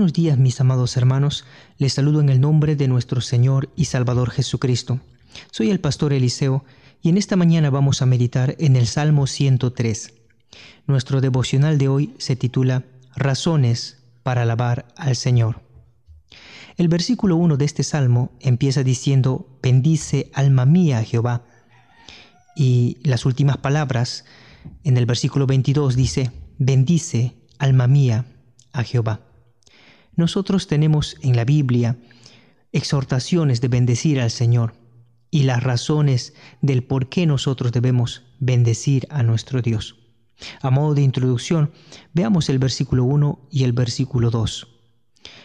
Buenos días mis amados hermanos, les saludo en el nombre de nuestro Señor y Salvador Jesucristo. Soy el pastor Eliseo y en esta mañana vamos a meditar en el Salmo 103. Nuestro devocional de hoy se titula Razones para alabar al Señor. El versículo 1 de este salmo empieza diciendo, bendice alma mía Jehová. Y las últimas palabras en el versículo 22 dice, bendice alma mía a Jehová. Nosotros tenemos en la Biblia exhortaciones de bendecir al Señor y las razones del por qué nosotros debemos bendecir a nuestro Dios. A modo de introducción, veamos el versículo 1 y el versículo 2.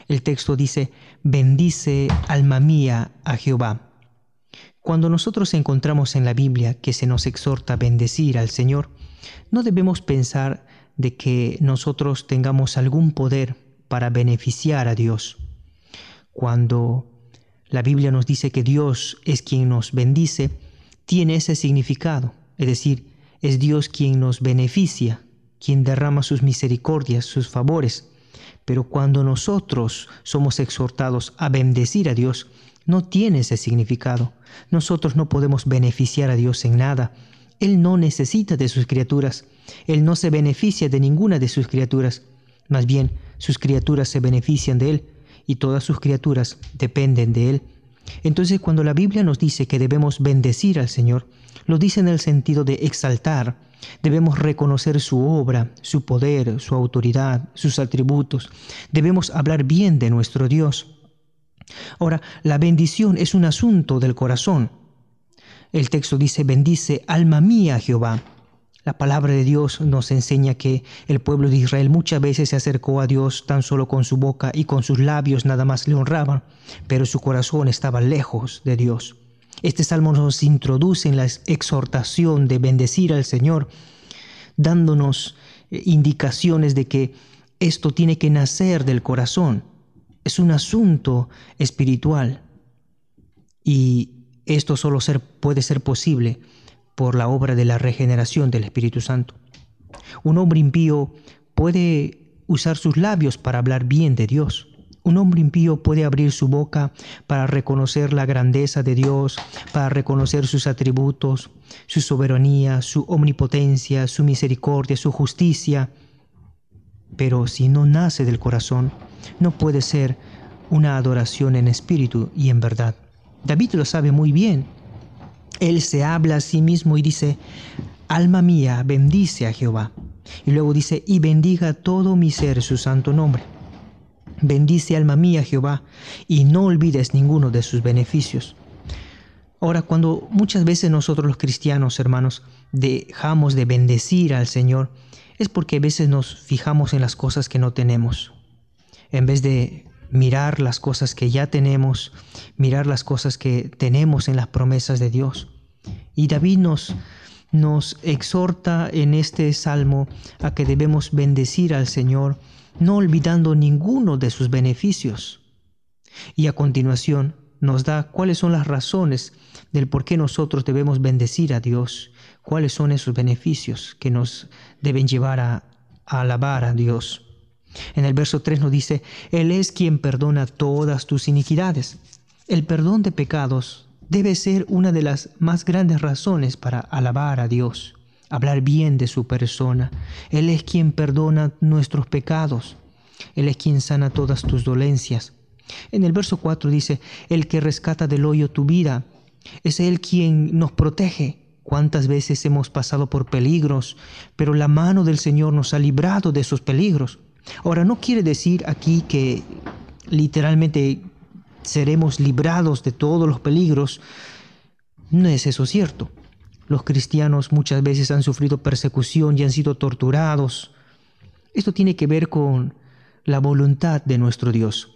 El texto dice, bendice alma mía a Jehová. Cuando nosotros encontramos en la Biblia que se nos exhorta a bendecir al Señor, no debemos pensar de que nosotros tengamos algún poder para beneficiar a Dios. Cuando la Biblia nos dice que Dios es quien nos bendice, tiene ese significado, es decir, es Dios quien nos beneficia, quien derrama sus misericordias, sus favores. Pero cuando nosotros somos exhortados a bendecir a Dios, no tiene ese significado. Nosotros no podemos beneficiar a Dios en nada. Él no necesita de sus criaturas. Él no se beneficia de ninguna de sus criaturas. Más bien, sus criaturas se benefician de Él y todas sus criaturas dependen de Él. Entonces cuando la Biblia nos dice que debemos bendecir al Señor, lo dice en el sentido de exaltar. Debemos reconocer su obra, su poder, su autoridad, sus atributos. Debemos hablar bien de nuestro Dios. Ahora, la bendición es un asunto del corazón. El texto dice, bendice alma mía Jehová. La palabra de Dios nos enseña que el pueblo de Israel muchas veces se acercó a Dios tan solo con su boca y con sus labios nada más le honraban, pero su corazón estaba lejos de Dios. Este salmo nos introduce en la exhortación de bendecir al Señor, dándonos eh, indicaciones de que esto tiene que nacer del corazón. Es un asunto espiritual y esto solo puede ser posible por la obra de la regeneración del Espíritu Santo. Un hombre impío puede usar sus labios para hablar bien de Dios. Un hombre impío puede abrir su boca para reconocer la grandeza de Dios, para reconocer sus atributos, su soberanía, su omnipotencia, su misericordia, su justicia. Pero si no nace del corazón, no puede ser una adoración en espíritu y en verdad. David lo sabe muy bien. Él se habla a sí mismo y dice, alma mía, bendice a Jehová. Y luego dice, y bendiga todo mi ser su santo nombre. Bendice alma mía Jehová y no olvides ninguno de sus beneficios. Ahora, cuando muchas veces nosotros los cristianos, hermanos, dejamos de bendecir al Señor, es porque a veces nos fijamos en las cosas que no tenemos. En vez de mirar las cosas que ya tenemos, mirar las cosas que tenemos en las promesas de Dios. Y David nos, nos exhorta en este salmo a que debemos bendecir al Señor, no olvidando ninguno de sus beneficios. Y a continuación nos da cuáles son las razones del por qué nosotros debemos bendecir a Dios, cuáles son esos beneficios que nos deben llevar a, a alabar a Dios. En el verso 3 nos dice, Él es quien perdona todas tus iniquidades. El perdón de pecados debe ser una de las más grandes razones para alabar a Dios, hablar bien de su persona. Él es quien perdona nuestros pecados. Él es quien sana todas tus dolencias. En el verso 4 dice, el que rescata del hoyo tu vida, es Él quien nos protege. ¿Cuántas veces hemos pasado por peligros, pero la mano del Señor nos ha librado de esos peligros? Ahora, no quiere decir aquí que literalmente seremos librados de todos los peligros. No es eso cierto. Los cristianos muchas veces han sufrido persecución y han sido torturados. Esto tiene que ver con la voluntad de nuestro Dios.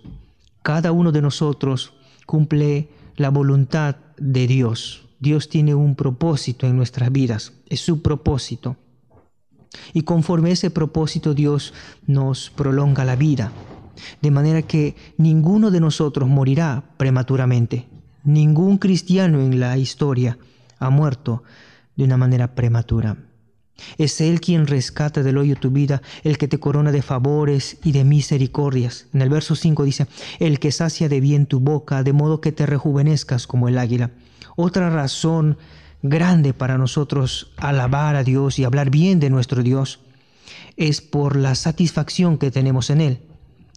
Cada uno de nosotros cumple la voluntad de Dios. Dios tiene un propósito en nuestras vidas, es su propósito. Y conforme ese propósito Dios nos prolonga la vida, de manera que ninguno de nosotros morirá prematuramente. Ningún cristiano en la historia ha muerto de una manera prematura. Es Él quien rescata del hoyo tu vida, el que te corona de favores y de misericordias. En el verso 5 dice, el que sacia de bien tu boca, de modo que te rejuvenezcas como el águila. Otra razón grande para nosotros alabar a Dios y hablar bien de nuestro Dios es por la satisfacción que tenemos en Él.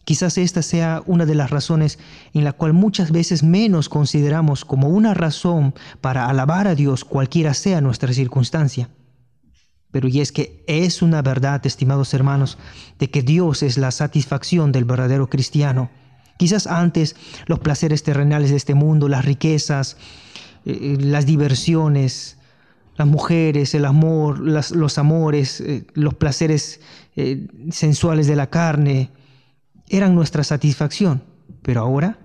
Quizás esta sea una de las razones en la cual muchas veces menos consideramos como una razón para alabar a Dios cualquiera sea nuestra circunstancia. Pero y es que es una verdad, estimados hermanos, de que Dios es la satisfacción del verdadero cristiano. Quizás antes los placeres terrenales de este mundo, las riquezas, eh, las diversiones, las mujeres, el amor, los amores, eh, los placeres eh, sensuales de la carne, eran nuestra satisfacción. Pero ahora,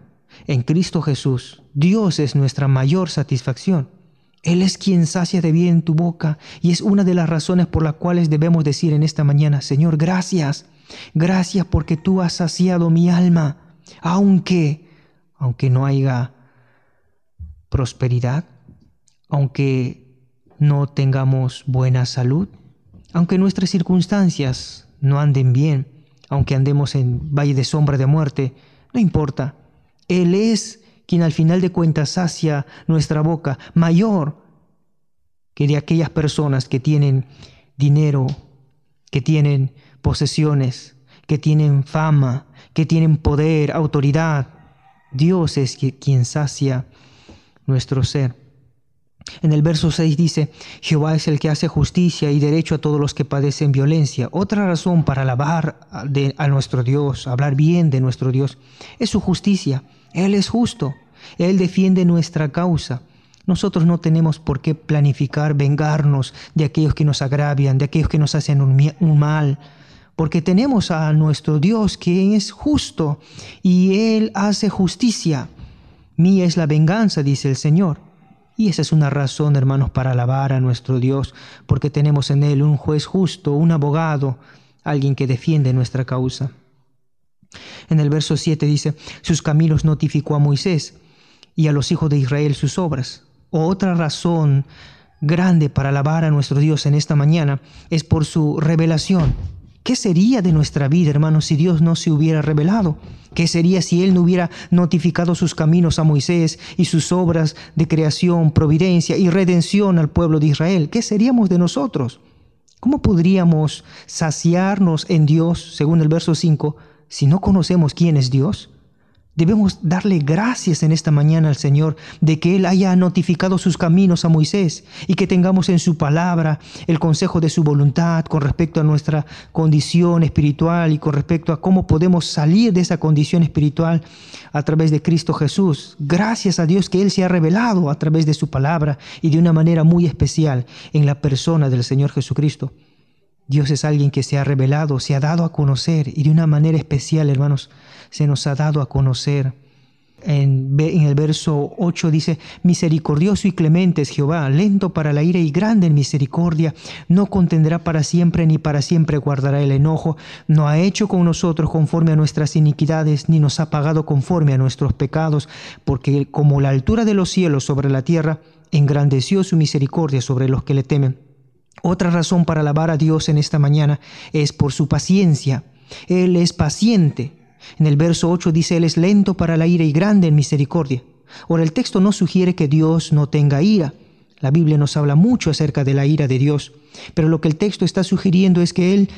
en Cristo Jesús, Dios es nuestra mayor satisfacción. Él es quien sacia de bien tu boca y es una de las razones por las cuales debemos decir en esta mañana, Señor, gracias, gracias porque tú has saciado mi alma, aunque, aunque no haya prosperidad, aunque no tengamos buena salud, aunque nuestras circunstancias no anden bien, aunque andemos en valle de sombra de muerte, no importa. Él es quien al final de cuentas sacia nuestra boca mayor que de aquellas personas que tienen dinero, que tienen posesiones, que tienen fama, que tienen poder, autoridad. Dios es quien sacia nuestro ser. En el verso 6 dice, Jehová es el que hace justicia y derecho a todos los que padecen violencia. Otra razón para alabar a nuestro Dios, hablar bien de nuestro Dios, es su justicia. Él es justo, Él defiende nuestra causa. Nosotros no tenemos por qué planificar vengarnos de aquellos que nos agravian, de aquellos que nos hacen un, mal, porque tenemos a nuestro Dios que es justo y Él hace justicia. Mía es la venganza, dice el Señor. Y esa es una razón, hermanos, para alabar a nuestro Dios, porque tenemos en Él un juez justo, un abogado, alguien que defiende nuestra causa. En el verso 7 dice, sus caminos notificó a Moisés y a los hijos de Israel sus obras. Otra razón grande para alabar a nuestro Dios en esta mañana es por su revelación. ¿Qué sería de nuestra vida, hermanos, si Dios no se hubiera revelado? ¿Qué sería si Él no hubiera notificado sus caminos a Moisés y sus obras de creación, providencia y redención al pueblo de Israel? ¿Qué seríamos de nosotros? ¿Cómo podríamos saciarnos en Dios, según el verso 5, si no conocemos quién es Dios? Debemos darle gracias en esta mañana al Señor de que Él haya notificado sus caminos a Moisés y que tengamos en su palabra el consejo de su voluntad con respecto a nuestra condición espiritual y con respecto a cómo podemos salir de esa condición espiritual a través de Cristo Jesús. Gracias a Dios que Él se ha revelado a través de su palabra y de una manera muy especial en la persona del Señor Jesucristo. Dios es alguien que se ha revelado, se ha dado a conocer y de una manera especial, hermanos, se nos ha dado a conocer. En, el verso 8 dice, misericordioso y clemente es Jehová, lento para la ira y grande en misericordia, no contendrá para siempre ni para siempre guardará el enojo, no ha hecho con nosotros conforme a nuestras iniquidades, ni nos ha pagado conforme a nuestros pecados, porque como la altura de los cielos sobre la tierra, engrandeció su misericordia sobre los que le temen. Otra razón para alabar a Dios en esta mañana es por su paciencia. Él es paciente. En el verso 8 dice, Él es lento para la ira y grande en misericordia. Ahora, el texto no sugiere que Dios no tenga ira. La Biblia nos habla mucho acerca de la ira de Dios, pero lo que el texto está sugiriendo es que Él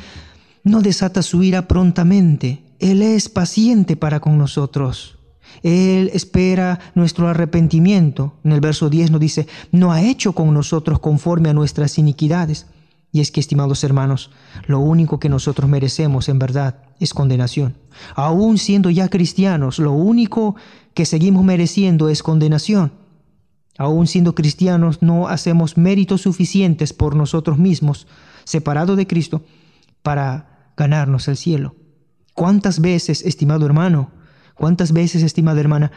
no desata su ira prontamente. Él es paciente para con nosotros. Él espera nuestro arrepentimiento. En el verso 10 nos dice, no ha hecho con nosotros conforme a nuestras iniquidades. Y es que, estimados hermanos, lo único que nosotros merecemos en verdad es condenación. Aún siendo ya cristianos, lo único que seguimos mereciendo es condenación. Aún siendo cristianos, no hacemos méritos suficientes por nosotros mismos, separados de Cristo, para ganarnos el cielo. ¿Cuántas veces, estimado hermano, cuántas veces, estimada hermana,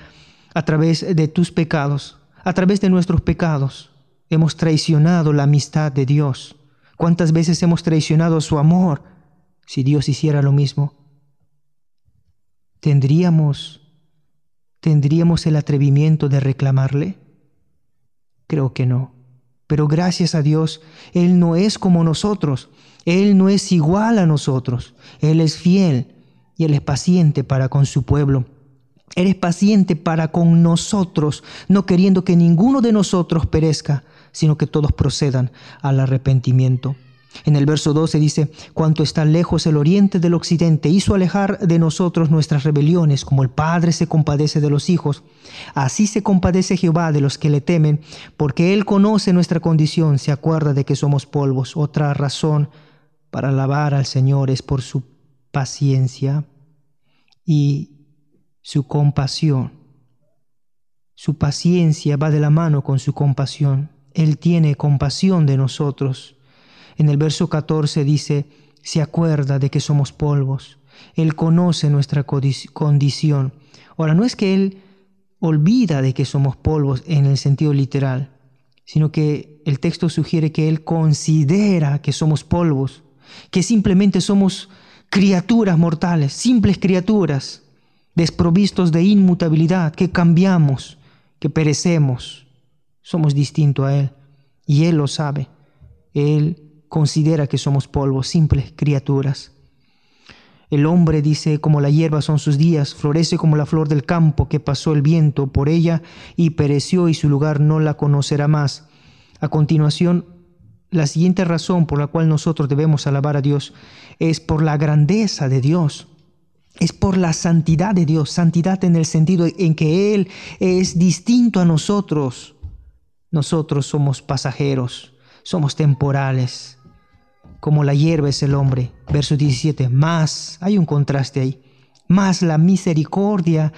a través de tus pecados, a través de nuestros pecados, hemos traicionado la amistad de Dios? ¿Cuántas veces hemos traicionado su amor? Si Dios hiciera lo mismo, ¿tendríamos, tendríamos el atrevimiento de reclamarle? Creo que no. Pero gracias a Dios, Él no es como nosotros, Él no es igual a nosotros, Él es fiel y Él es paciente para con su pueblo. Él es paciente para con nosotros, no queriendo que ninguno de nosotros perezca, sino que todos procedan al arrepentimiento. En el verso 12 dice, cuanto está lejos el oriente del occidente, hizo alejar de nosotros nuestras rebeliones, como el Padre se compadece de los hijos. Así se compadece Jehová de los que le temen, porque Él conoce nuestra condición, se acuerda de que somos polvos. Otra razón para alabar al Señor es por su paciencia y su compasión. Su paciencia va de la mano con su compasión. Él tiene compasión de nosotros. En el verso 14 dice, se acuerda de que somos polvos. Él conoce nuestra condición. Ahora, no es que Él olvida de que somos polvos en el sentido literal, sino que el texto sugiere que Él considera que somos polvos, que simplemente somos criaturas mortales, simples criaturas, desprovistos de inmutabilidad, que cambiamos, que perecemos. Somos distintos a Él y Él lo sabe. Él considera que somos polvo, simples criaturas. El hombre dice, como la hierba son sus días, florece como la flor del campo que pasó el viento por ella y pereció y su lugar no la conocerá más. A continuación, la siguiente razón por la cual nosotros debemos alabar a Dios es por la grandeza de Dios. Es por la santidad de Dios, santidad en el sentido en que Él es distinto a nosotros. Nosotros somos pasajeros, somos temporales, como la hierba es el hombre. Verso 17, más, hay un contraste ahí, más la misericordia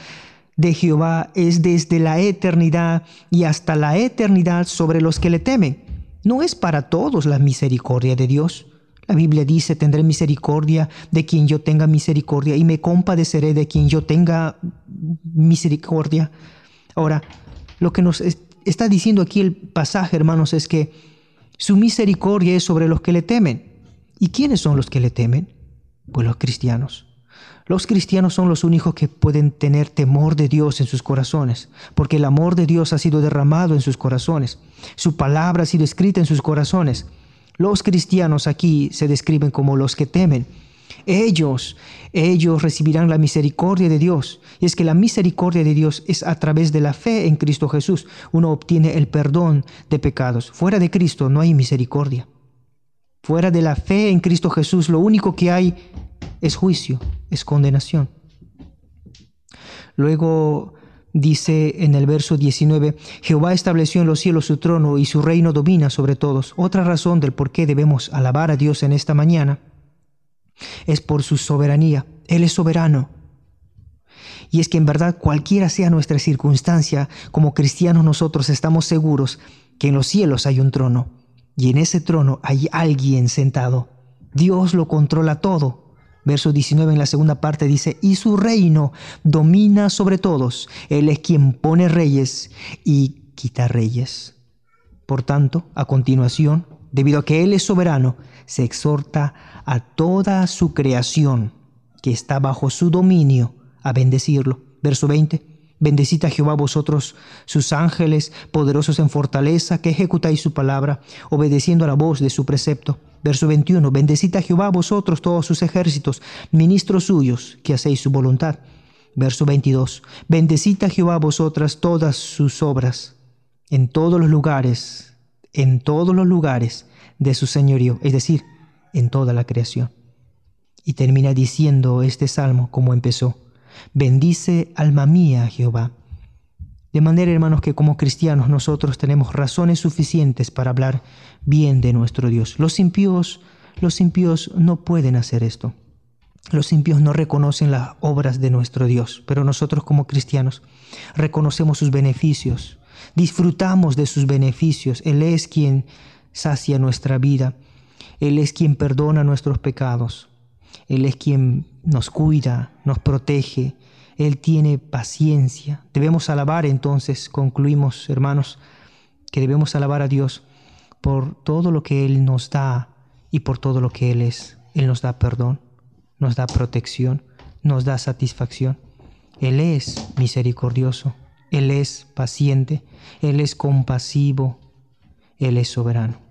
de Jehová es desde la eternidad y hasta la eternidad sobre los que le temen. No es para todos la misericordia de Dios. La Biblia dice, tendré misericordia de quien yo tenga misericordia y me compadeceré de quien yo tenga misericordia. Ahora, lo que nos está diciendo aquí el pasaje, hermanos, es que su misericordia es sobre los que le temen. ¿Y quiénes son los que le temen? Pues los cristianos. Los cristianos son los únicos que pueden tener temor de Dios en sus corazones, porque el amor de Dios ha sido derramado en sus corazones. Su palabra ha sido escrita en sus corazones. Los cristianos aquí se describen como los que temen. Ellos, ellos recibirán la misericordia de Dios. Y es que la misericordia de Dios es a través de la fe en Cristo Jesús. Uno obtiene el perdón de pecados. Fuera de Cristo no hay misericordia. Fuera de la fe en Cristo Jesús, lo único que hay es juicio, es condenación. Luego dice en el verso 19, Jehová estableció en los cielos su trono y su reino domina sobre todos. Otra razón del por qué debemos alabar a Dios en esta mañana es por su soberanía. Él es soberano. Y es que en verdad cualquiera sea nuestra circunstancia, como cristianos nosotros estamos seguros que en los cielos hay un trono y en ese trono hay alguien sentado. Dios lo controla todo. Verso 19 en la segunda parte dice, y su reino domina sobre todos. Él es quien pone reyes y quita reyes. Por tanto, a continuación, debido a que Él es soberano, se exhorta a toda su creación que está bajo su dominio a bendecirlo. Verso 20. Bendecid a Jehová vosotros, sus ángeles, poderosos en fortaleza, que ejecutáis su palabra, obedeciendo a la voz de su precepto. Verso 21. Bendecid a Jehová vosotros todos sus ejércitos, ministros suyos, que hacéis su voluntad. Verso 22. Bendecid a Jehová vosotras todas sus obras, en todos los lugares, en todos los lugares de su señorío, es decir, en toda la creación. Y termina diciendo este salmo como empezó. Bendice alma mía Jehová. De manera, hermanos, que como cristianos nosotros tenemos razones suficientes para hablar bien de nuestro Dios. Los impíos, los impíos no pueden hacer esto. Los impíos no reconocen las obras de nuestro Dios, pero nosotros como cristianos reconocemos sus beneficios, disfrutamos de sus beneficios. Él es quien sacia nuestra vida, Él es quien perdona nuestros pecados, Él es quien nos cuida, nos protege, Él tiene paciencia. Debemos alabar entonces, concluimos hermanos, que debemos alabar a Dios por todo lo que Él nos da y por todo lo que Él es. Él nos da perdón, nos da protección, nos da satisfacción. Él es misericordioso, Él es paciente, Él es compasivo, Él es soberano.